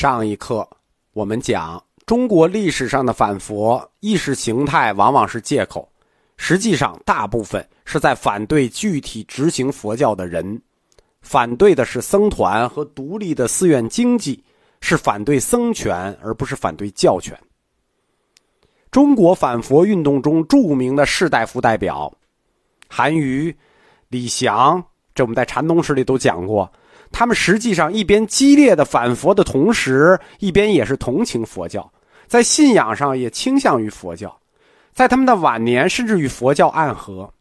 上一课我们讲，中国历史上的反佛意识形态往往是借口，实际上大部分是在反对具体执行佛教的人，反对的是僧团和独立的寺院经济，是反对僧权而不是反对教权。中国反佛运动中著名的士大夫代表，韩愈、李祥，这我们在禅宗史里都讲过。他们实际上一边激烈的反佛的同时，一边也是同情佛教，在信仰上也倾向于佛教，在他们的晚年甚至与佛教暗合。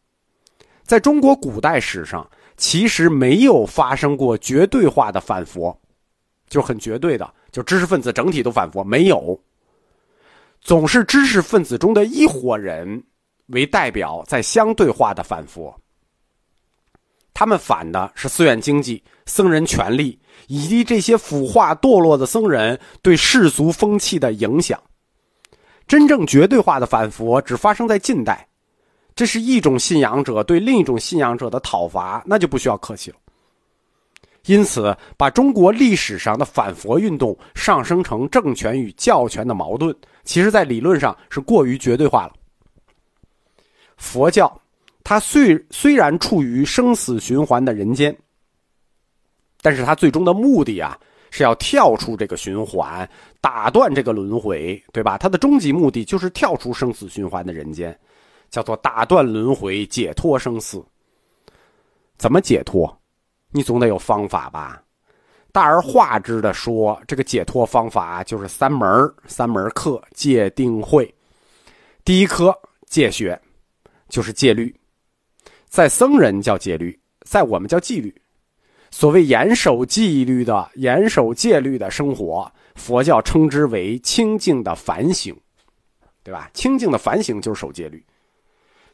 在中国古代史上，其实没有发生过绝对化的反佛，就很绝对的，就知识分子整体都反佛，没有。总是知识分子中的一伙人为代表，在相对化的反佛。他们反的是寺院经济、僧人权力，以及这些腐化堕落的僧人对世俗风气的影响。真正绝对化的反佛只发生在近代，这是一种信仰者对另一种信仰者的讨伐，那就不需要客气了。因此，把中国历史上的反佛运动上升成政权与教权的矛盾，其实在理论上是过于绝对化了。佛教。他虽虽然处于生死循环的人间，但是他最终的目的啊，是要跳出这个循环，打断这个轮回，对吧？他的终极目的就是跳出生死循环的人间，叫做打断轮回，解脱生死。怎么解脱？你总得有方法吧？大而化之的说，这个解脱方法就是三门三门课：戒、定、慧。第一科戒学，就是戒律。在僧人叫戒律，在我们叫纪律。所谓严守纪律的、严守戒律的生活，佛教称之为清净的反省，对吧？清净的反省就是守戒律。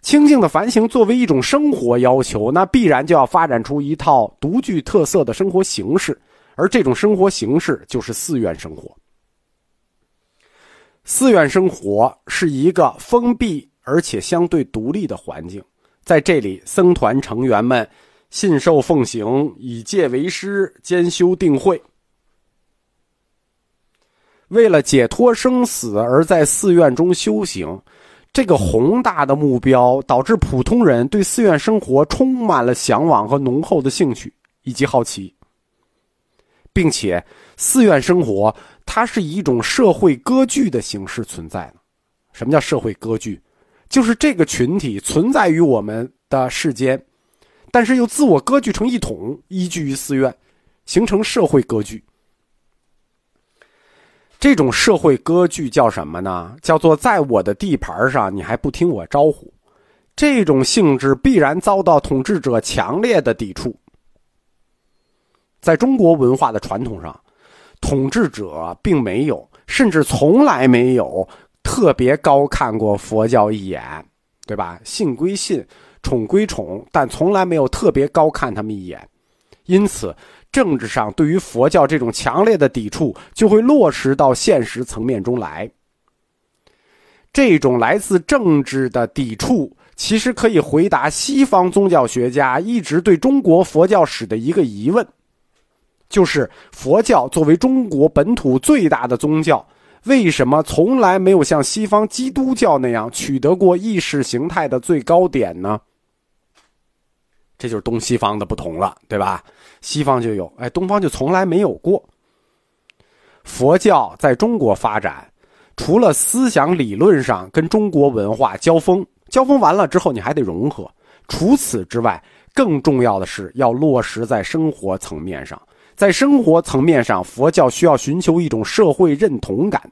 清净的反省作为一种生活要求，那必然就要发展出一套独具特色的生活形式，而这种生活形式就是寺院生活。寺院生活是一个封闭而且相对独立的环境。在这里，僧团成员们信受奉行，以戒为师，兼修定慧。为了解脱生死而在寺院中修行，这个宏大的目标导致普通人对寺院生活充满了向往和浓厚的兴趣以及好奇，并且寺院生活它是以一种社会割据的形式存在的。什么叫社会割据？就是这个群体存在于我们的世间，但是又自我割据成一统，依据于寺院，形成社会割据。这种社会割据叫什么呢？叫做在我的地盘上，你还不听我招呼。这种性质必然遭到统治者强烈的抵触。在中国文化的传统上，统治者并没有，甚至从来没有。特别高看过佛教一眼，对吧？信归信，宠归宠，但从来没有特别高看他们一眼。因此，政治上对于佛教这种强烈的抵触，就会落实到现实层面中来。这种来自政治的抵触，其实可以回答西方宗教学家一直对中国佛教史的一个疑问，就是佛教作为中国本土最大的宗教。为什么从来没有像西方基督教那样取得过意识形态的最高点呢？这就是东西方的不同了，对吧？西方就有，哎，东方就从来没有过。佛教在中国发展，除了思想理论上跟中国文化交锋，交锋完了之后你还得融合。除此之外，更重要的是要落实在生活层面上。在生活层面上，佛教需要寻求一种社会认同感。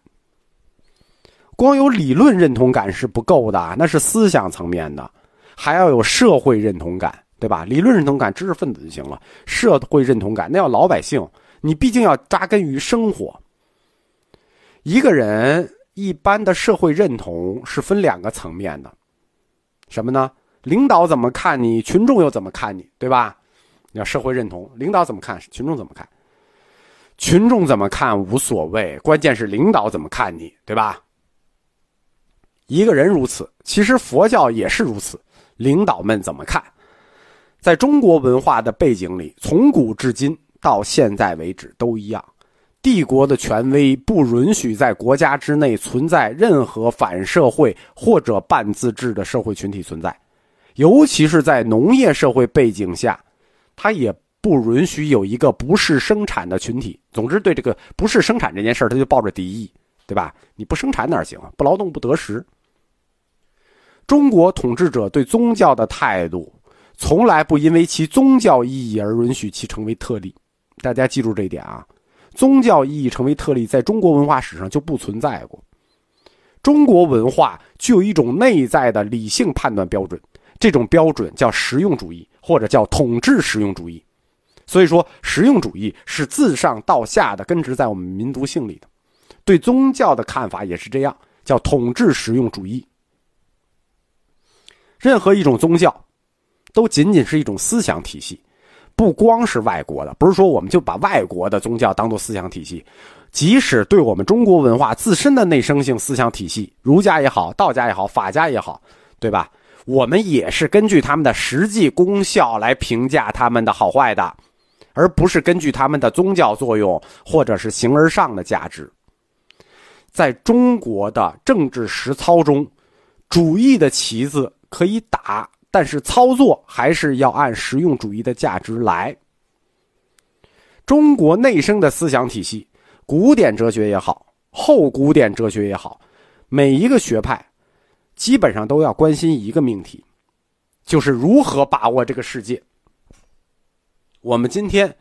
光有理论认同感是不够的，那是思想层面的，还要有社会认同感，对吧？理论认同感，知识分子就行了。社会认同感，那要老百姓，你毕竟要扎根于生活。一个人一般的社会认同是分两个层面的，什么呢？领导怎么看你，群众又怎么看你，对吧？你要社会认同，领导怎么看，群众怎么看？群众怎么看无所谓，关键是领导怎么看你，对吧？一个人如此，其实佛教也是如此。领导们怎么看？在中国文化的背景里，从古至今到现在为止都一样。帝国的权威不允许在国家之内存在任何反社会或者半自治的社会群体存在，尤其是在农业社会背景下，它也不允许有一个不是生产的群体。总之，对这个不是生产这件事他就抱着敌意，对吧？你不生产哪行啊？不劳动不得食。中国统治者对宗教的态度，从来不因为其宗教意义而允许其成为特例。大家记住这一点啊！宗教意义成为特例，在中国文化史上就不存在过。中国文化具有一种内在的理性判断标准，这种标准叫实用主义，或者叫统治实用主义。所以说，实用主义是自上到下的根植在我们民族性里的。对宗教的看法也是这样，叫统治实用主义。任何一种宗教，都仅仅是一种思想体系，不光是外国的，不是说我们就把外国的宗教当做思想体系，即使对我们中国文化自身的内生性思想体系，儒家也好，道家也好，法家也好，对吧？我们也是根据他们的实际功效来评价他们的好坏的，而不是根据他们的宗教作用或者是形而上的价值。在中国的政治实操中，主义的旗子。可以打，但是操作还是要按实用主义的价值来。中国内生的思想体系，古典哲学也好，后古典哲学也好，每一个学派基本上都要关心一个命题，就是如何把握这个世界。我们今天。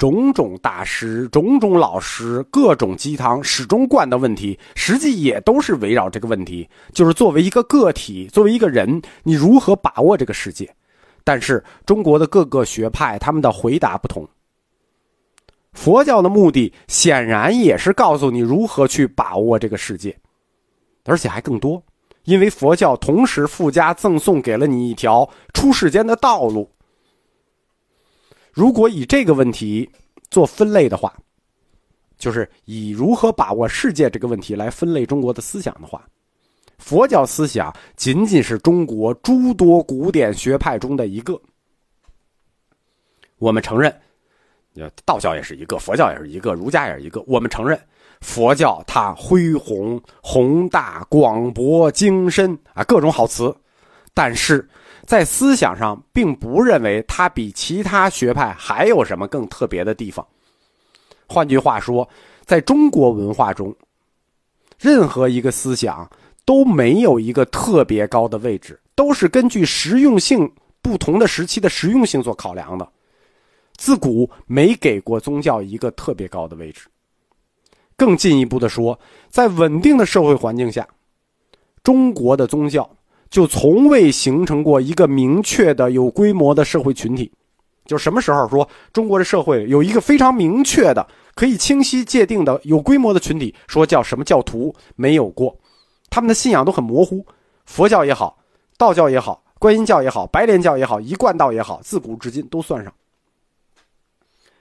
种种大师、种种老师、各种鸡汤始终灌的问题，实际也都是围绕这个问题：就是作为一个个体，作为一个人，你如何把握这个世界？但是中国的各个学派，他们的回答不同。佛教的目的显然也是告诉你如何去把握这个世界，而且还更多，因为佛教同时附加赠送给了你一条出世间的道路。如果以这个问题做分类的话，就是以如何把握世界这个问题来分类中国的思想的话，佛教思想仅仅是中国诸多古典学派中的一个。我们承认，道教也是一个，佛教也是一个，儒家也是一个。我们承认，佛教它恢宏、宏大、广博、精深啊，各种好词，但是。在思想上，并不认为它比其他学派还有什么更特别的地方。换句话说，在中国文化中，任何一个思想都没有一个特别高的位置，都是根据实用性不同的时期的实用性做考量的。自古没给过宗教一个特别高的位置。更进一步的说，在稳定的社会环境下，中国的宗教。就从未形成过一个明确的有规模的社会群体，就什么时候说中国的社会有一个非常明确的、可以清晰界定的有规模的群体，说叫什么教徒没有过，他们的信仰都很模糊，佛教也好，道教也好，观音教也好，白莲教也好，一贯道也好，自古至今都算上，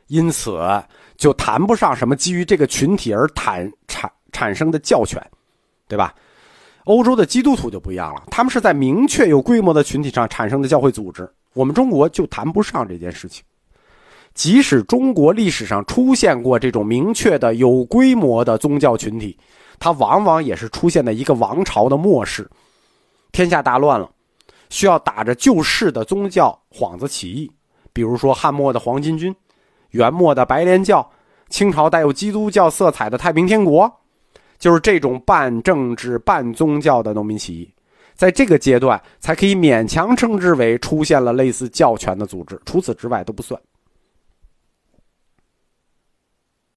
因此就谈不上什么基于这个群体而产产产生的教权，对吧？欧洲的基督徒就不一样了，他们是在明确有规模的群体上产生的教会组织。我们中国就谈不上这件事情。即使中国历史上出现过这种明确的有规模的宗教群体，它往往也是出现在一个王朝的末世，天下大乱了，需要打着救世的宗教幌子起义。比如说汉末的黄巾军，元末的白莲教，清朝带有基督教色彩的太平天国。就是这种半政治半宗教的农民起义，在这个阶段才可以勉强称之为出现了类似教权的组织，除此之外都不算。